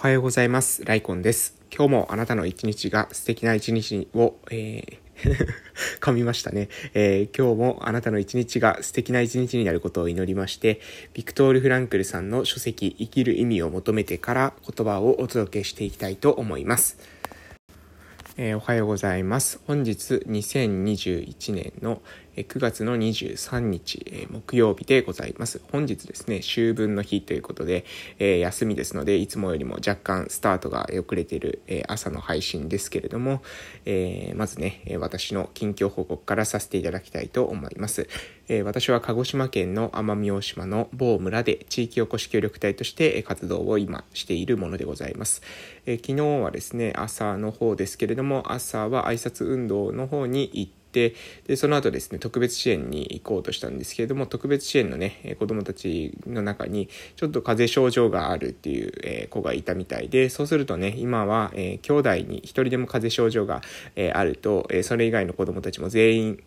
おはようございます。ライコンです。今日もあなたの一日が素敵な一日を、えー 噛みましたね、えー、今日もあなたの一日が素敵な一日になることを祈りまして、ビクトール・フランクルさんの書籍、生きる意味を求めてから言葉をお届けしていきたいと思います。えー、おはようございます。本日2021年の9月の23日、えー、木曜日でございます。本日ですね、秋分の日ということで、えー、休みですので、いつもよりも若干スタートが遅れている、え朝の配信ですけれども、えまずね、私の近況報告からさせていただきたいと思います。え私は鹿児島県の奄美大島の某村で地域おこし協力隊として活動を今しているものでございます。え昨日はですね、朝の方ですけれども、朝は挨拶運動の方に行って、で、その後ですね、特別支援に行こうとしたんですけれども、特別支援のね、子供たちの中に、ちょっと風邪症状があるっていう、え子がいたみたいで、そうするとね、今は、え兄弟に一人でも風邪症状が、えあると、えそれ以外の子供たちも全員、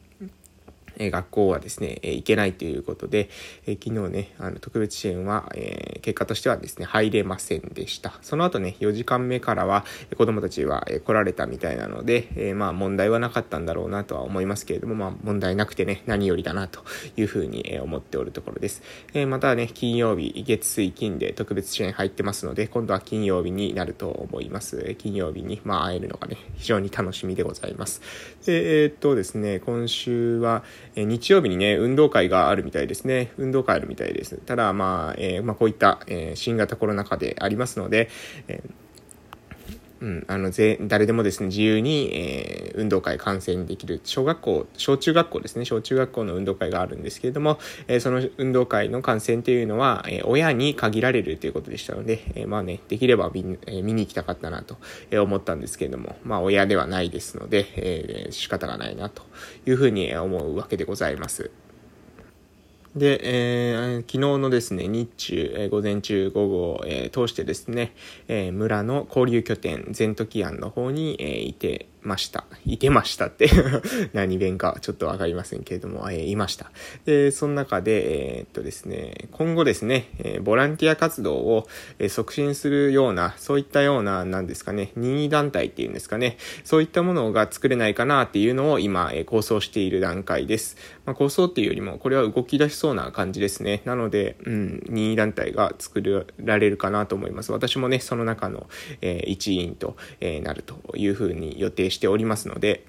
え学校はですね、行けないということで、昨日ね、あの特別支援は、え結果としてはですね、入れませんでした。その後ね、4時間目からは子供たちは、来られたみたいなので、えまあ問題はなかったんだろうなとは思いますけれども、まあ問題なくてね、何よりだなというふうに、思っておるところです。えまたね、金曜日、月水金で特別支援入ってますので、今度は金曜日になると思います。金曜日に、まあ会えるのがね、非常に楽しみでございます。えー、っとですね、今週は、え日曜日にね、運動会があるみたいですね。運動会あるみたいです。ただ、まあ、えー、まあ、こういった、えー、新型コロナ禍でありますので、えーうん、あのぜ誰でもですね自由に、えー、運動会観戦できる小学校小中学校ですね小中学校の運動会があるんですけれども、えー、その運動会の観戦というのは、えー、親に限られるということでしたので、えまあねできれば見,、え見に行きたかったなと思ったんですけれどもまあ親ではないですので、えー、仕方がないなというふうに思うわけでございます。で、えー、昨日のですね、日中、えー、午前中、午後、えー、通してですね、え村の交流拠点、全時庵の方に、えいて、ました。いてましたって 何弁かちょっとわかりませんけれども、えー、いました。で、その中で、えー、っとですね、今後ですね、えー、ボランティア活動を、え促進するような、そういったような、なんですかね、任意団体っていうんですかね、そういったものが作れないかなっていうのを今、え構想している段階です。まあ、構想っていうよりも、これは動き出しそうな感じですね。なので、うん、任意団体が作られるかなと思います。私もね、その中の、え一員と、えなるというふうに予定しておりますので、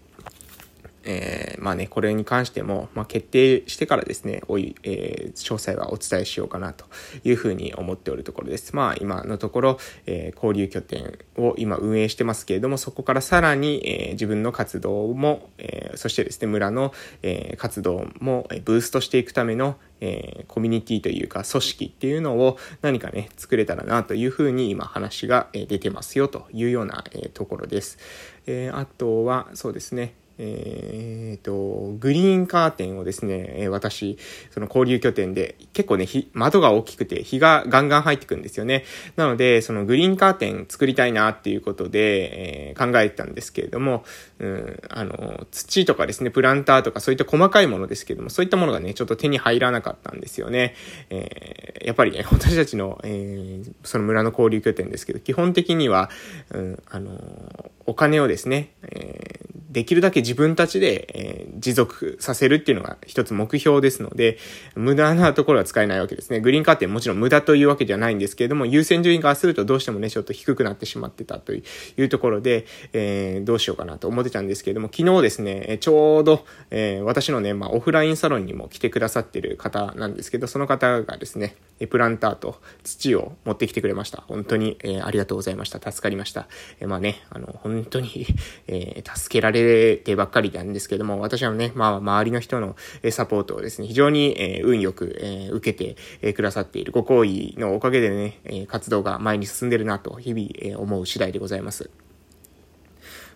えー、まあね、これに関しても、まあ、決定してからですね、おい、えー、詳細はお伝えしようかなというふうに思っておるところです。まあ、今のところ、えー、交流拠点を今運営してますけれども、そこからさらに、え、自分の活動も、え、そしてですね、村の、え、活動もブーストしていくための、え、コミュニティというか組織っていうのを何かね、作れたらなというふうに今話が出てますよというような、え、ところです。え、あとは、そうですね、えっ、ー、と、グリーンカーテンをですね、私、その交流拠点で、結構ね、窓が大きくて、日がガンガン入ってくんですよね。なので、そのグリーンカーテン作りたいなっていうことで、えー、考えてたんですけれども、うん、あの、土とかですね、プランターとかそういった細かいものですけども、そういったものがね、ちょっと手に入らなかったんですよね。えー、やっぱりね、私たちの、えー、その村の交流拠点ですけど、基本的には、うん、あの、お金をですね、えーできるだけ自分たちで、えー、持続させるっていうのが一つ目標ですので、無駄なところは使えないわけですね。グリーンカーテンもちろん無駄というわけではないんですけれども、優先順位からするとどうしてもね、ちょっと低くなってしまってたというところで、えー、どうしようかなと思ってたんですけれども、昨日ですね、ちょうど、えー、私のね、まあ、オフラインサロンにも来てくださってる方なんですけど、その方がですね、えプランターと土を持ってきてくれました。本当に、えー、ありがとうございました。助かりました。えー、まあね、あの、本当に えー、助けられてばっかりなんですけども、私はね、まあ、周りの人のサポートをですね、非常に、え、運よく、え、受けて、くださっているご好意のおかげでね、え活動が前に進んでるなと、日々、え思う次第でございます。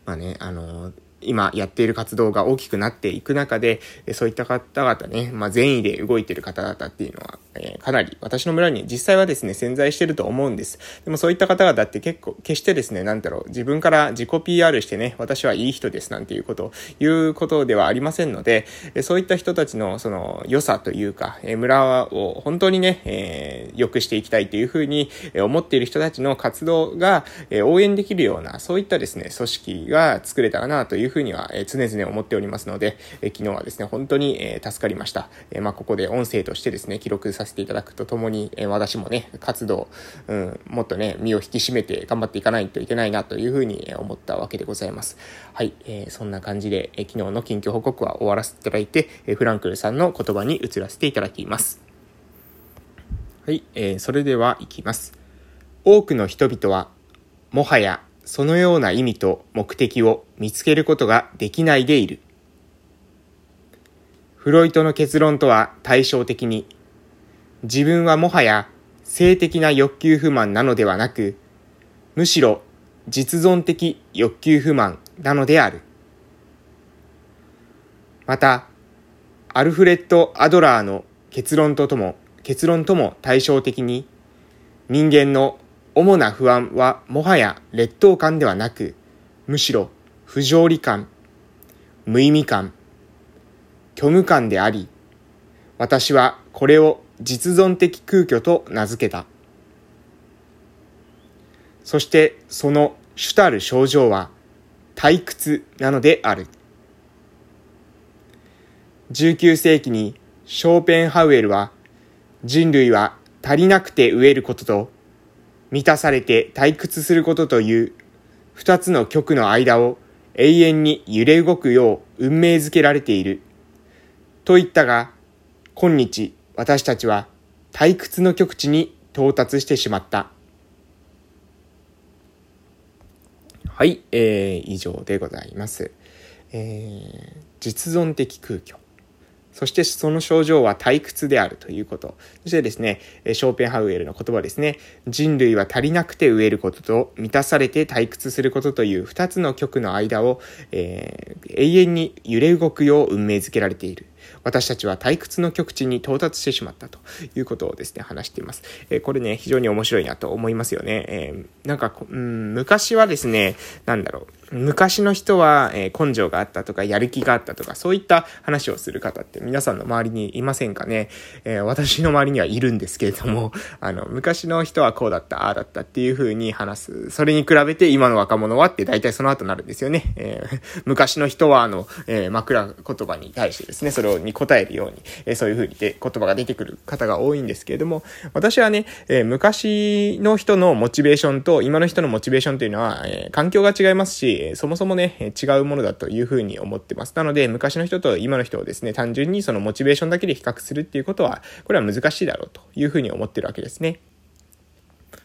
まあね、あの今やっている活動が大きくなっていく中で、そういった方々ね、まあ、善意で動いている方々っていうのは、えー、かなり私の村に実際はですね、潜在してると思うんです。でもそういった方々って結構、決してですね、なんだろう、自分から自己 PR してね、私はいい人ですなんていうこと、いうことではありませんので、そういった人たちのその良さというか、え村を本当にね、えー、良くしていきたいというふうに思っている人たちの活動が応援できるような、そういったですね、組織が作れたらなといういうふうには常々思っておりますので、昨日はですね、本当に助かりました。まあ、ここで音声としてですね、記録させていただくとともに、私もね、活動、うん、もっとね、身を引き締めて頑張っていかないといけないなというふうに思ったわけでございます。はい、えー、そんな感じで、え昨日の近況報告は終わらせていただいて、えフランクルさんの言葉に移らせていただきます。はい、えー、それでは行きます。多くの人々は、もはやそのような意味と目的を見つけることができないでいる。フロイトの結論とは対照的に、自分はもはや性的な欲求不満なのではなく、むしろ実存的欲求不満なのである。また、アルフレッド・アドラーの結論ととも、結論とも対照的に、人間の主な不安はもはや劣等感ではなく、むしろ不条理感、無意味感、虚無感であり、私はこれを実存的空虚と名付けた。そしてその主たる症状は退屈なのである。19世紀にショーペンハウエルは人類は足りなくて飢えることと満たされて退屈することという二つの極の間を永遠に揺れ動くよう運命づけられている。と言ったが、今日私たちは退屈の極地に到達してしまった。はい、えー、以上でございます。えー、実存的空虚。そしてその症状は退屈であるということ。そしてですね、ショーペンハウエルの言葉ですね。人類は足りなくて飢えることと満たされて退屈することという二つの極の間を、えー、永遠に揺れ動くよう運命づけられている。私たちは退屈の極地に到達してしまったということをですね、話しています。えー、これね、非常に面白いなと思いますよね。えー、なんか、うん、昔はですね、なんだろう、昔の人は、えー、根性があったとか、やる気があったとか、そういった話をする方って皆さんの周りにいませんかね？え私の周りにはいるんですけれども、あの、昔の人はこうだった、ああだったっていう風に話す。それに比べて今の若者はって大体その後になるんですよね。え 昔の人は、あの、え枕言葉に対してですね、それに答えるように、えそういう風にで言葉が出てくる方が多いんですけれども、私はね、え昔の人のモチベーションと今の人のモチベーションというのは、え環境が違いますし、そもそもね、違うものだという風に思ってます。なので、昔の人と今の人をですね、単純にそのモチベーションだけで比較するっていうことは、これは難しいだろうという風に思ってるわけですね。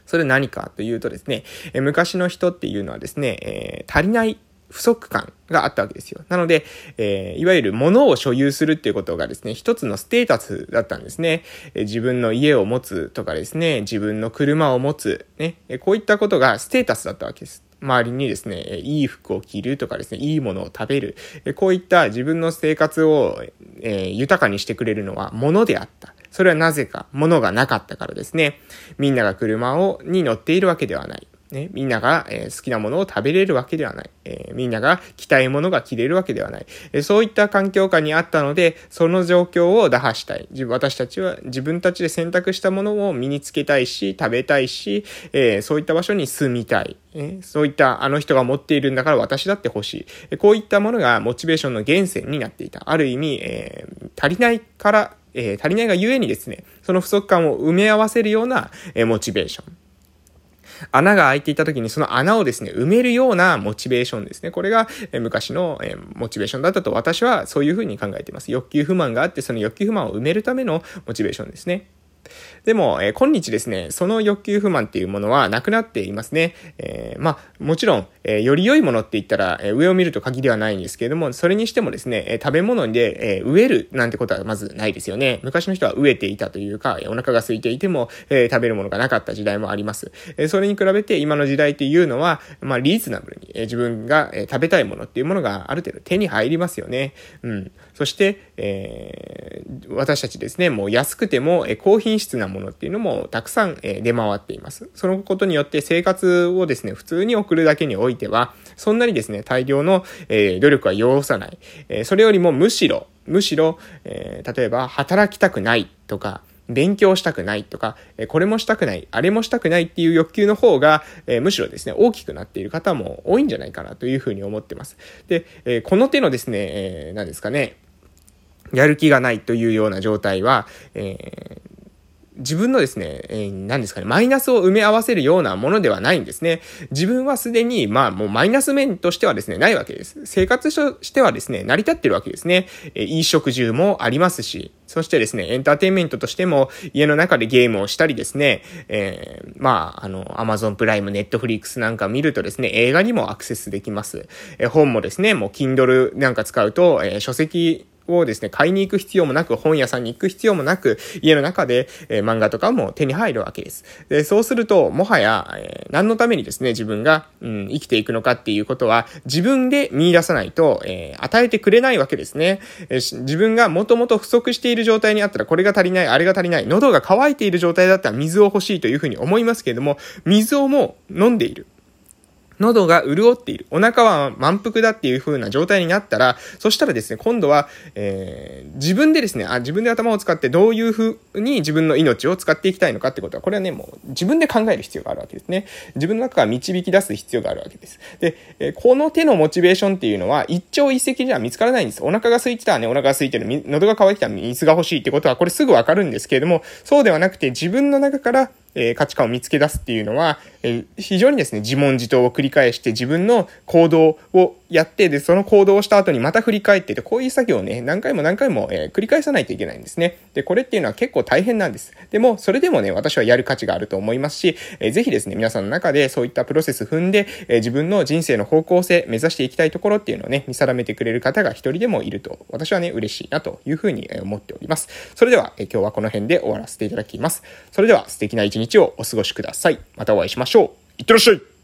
それ何かというとですね、え昔の人っていうのはですね、えー、足りない不足感があったわけですよ。なので、えー、いわゆる物を所有するっていうことがですね、一つのステータスだったんですね。え、自分の家を持つとかですね、自分の車を持つ、ね、え、こういったことがステータスだったわけです。周りにですね、いい服を着るとかですね、いいものを食べる。こういった自分の生活を、えー、豊かにしてくれるのは物であった。それはなぜか、物がなかったからですね。みんなが車を、に乗っているわけではない。ね、みんなが、えー、好きなものを食べれるわけではない。えー、みんなが着たいものが着れるわけではない。えー、そういった環境下にあったので、その状況を打破したい。私たちは自分たちで選択したものを身につけたいし、食べたいし、えそういった場所に住みたい。えそういったあの人が持っているんだから私だって欲しい。えこういったものがモチベーションの源泉になっていた。ある意味、え足りないから、え足りないがゆえにですね、その不足感を埋め合わせるような、えモチベーション。穴が開いていた時にその穴をですね、埋めるようなモチベーションですね。これが、え昔の、えモチベーションだったと私はそういうふうに考えています。欲求不満があって、その欲求不満を埋めるためのモチベーションですね。でも、えー、今日ですね、その欲求不満っていうものはなくなっていますね。えー、まあ、もちろん、えー、より良いものって言ったら、え、上を見ると限りはないんですけれども、それにしてもですね、え、食べ物で、えー、飢えるなんてことはまずないですよね。昔の人は飢えていたというか、お腹が空いていても、え、食べるものがなかった時代もあります。え、それに比べて今の時代っていうのは、まあ、リーズナブルに、え、自分が、え、食べたいものっていうものがある程度手に入りますよね。うん。そして、え、私たちですね、もう安くても、え、高品質質なものっていうのもたくさん、え、出回っています。そのことによって生活をですね、普通に送るだけにおいては、そんなにですね、大量の、え、努力は要さない。え、それよりもむしろ、むしろ、え、例えば働きたくないとか、勉強したくないとか、これもしたくない、あれもしたくないっていう欲求の方が、むしろですね、大きくなっている方も多いんじゃないかなというふうに思ってます。で、この手のですね、何ですかね、やる気がないというような状態は、え自分のですね、えー、何ですかね、マイナスを埋め合わせるようなものではないんですね。自分はすでに、まあもうマイナス面としてはですね、ないわけです。生活としてはですね、成り立ってるわけですね。えー、いい食住もありますし、そしてですね、エンターテインメントとしても家の中でゲームをしたりですね、えー、まあ、あの、アマゾンプライム、ネットフリックスなんか見るとですね、映画にもアクセスできます。えー、本もですね、もう Kindle なんか使うと、えー、書籍をですね、買いに行く必要もなく、本屋さんに行く必要もなく、家の中で、えー、漫画とかも手に入るわけです。で、そうすると、もはや、えー、何のためにですね、自分が、うん、生きていくのかっていうことは、自分で見出さないと、えー、与えてくれないわけですね。え、自分がもともと不足している状態にあったら、これが足りない、あれが足りない、喉が渇いている状態だったら水を欲しいというふうに思いますけれども、水をもう飲んでいる。喉が潤っている。お腹は満腹だっていう風な状態になったら、そしたらですね、今度は、えー、自分でですね、あ、自分で頭を使ってどういう風に自分の命を使っていきたいのかってことは、これはね、もう自分で考える必要があるわけですね。自分の中から導き出す必要があるわけです。で、えー、この手のモチベーションっていうのは、一朝一夕じゃ見つからないんです。お腹が空いてたらね、お腹が空いてる、喉が渇いてたら水が欲しいってことは、これすぐわかるんですけれども、そうではなくて自分の中から、え、価値観を見つけ出すっていうのは、え、非常にですね、自問自答を繰り返して自分の行動をやって、で、その行動をした後にまた振り返ってて、こういう作業をね、何回も何回も、え、繰り返さないといけないんですね。で、これっていうのは結構大変なんです。でも、それでもね、私はやる価値があると思いますし、えー、ぜひですね、皆さんの中でそういったプロセス踏んで、え、自分の人生の方向性、目指していきたいところっていうのをね、見定めてくれる方が一人でもいると、私はね、嬉しいなというふうに思っております。それでは、え、今日はこの辺で終わらせていただきます。それでは、素敵な一日日をお過ごしください。またお会いしましょう。いってらっしゃい